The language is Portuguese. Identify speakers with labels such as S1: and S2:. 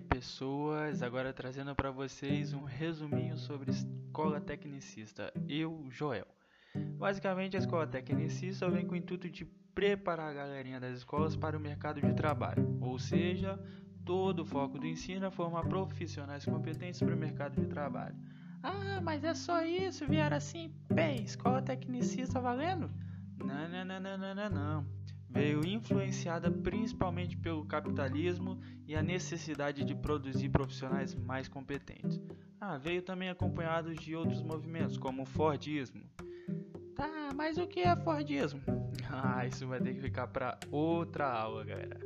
S1: pessoas, agora trazendo para vocês um resuminho sobre escola tecnicista. Eu, Joel. Basicamente, a escola tecnicista vem com o intuito de preparar a galerinha das escolas para o mercado de trabalho, ou seja, todo o foco do ensino é formar profissionais competentes para o mercado de trabalho. Ah, mas é só isso, vieram assim, bem, escola tecnicista valendo? Não, não, não, não, não, não, não veio influenciada principalmente pelo capitalismo e a necessidade de produzir profissionais mais competentes. Ah, veio também acompanhado de outros movimentos, como o Fordismo. Tá, mas o que é Fordismo? Ah, isso vai ter que ficar para outra aula, galera.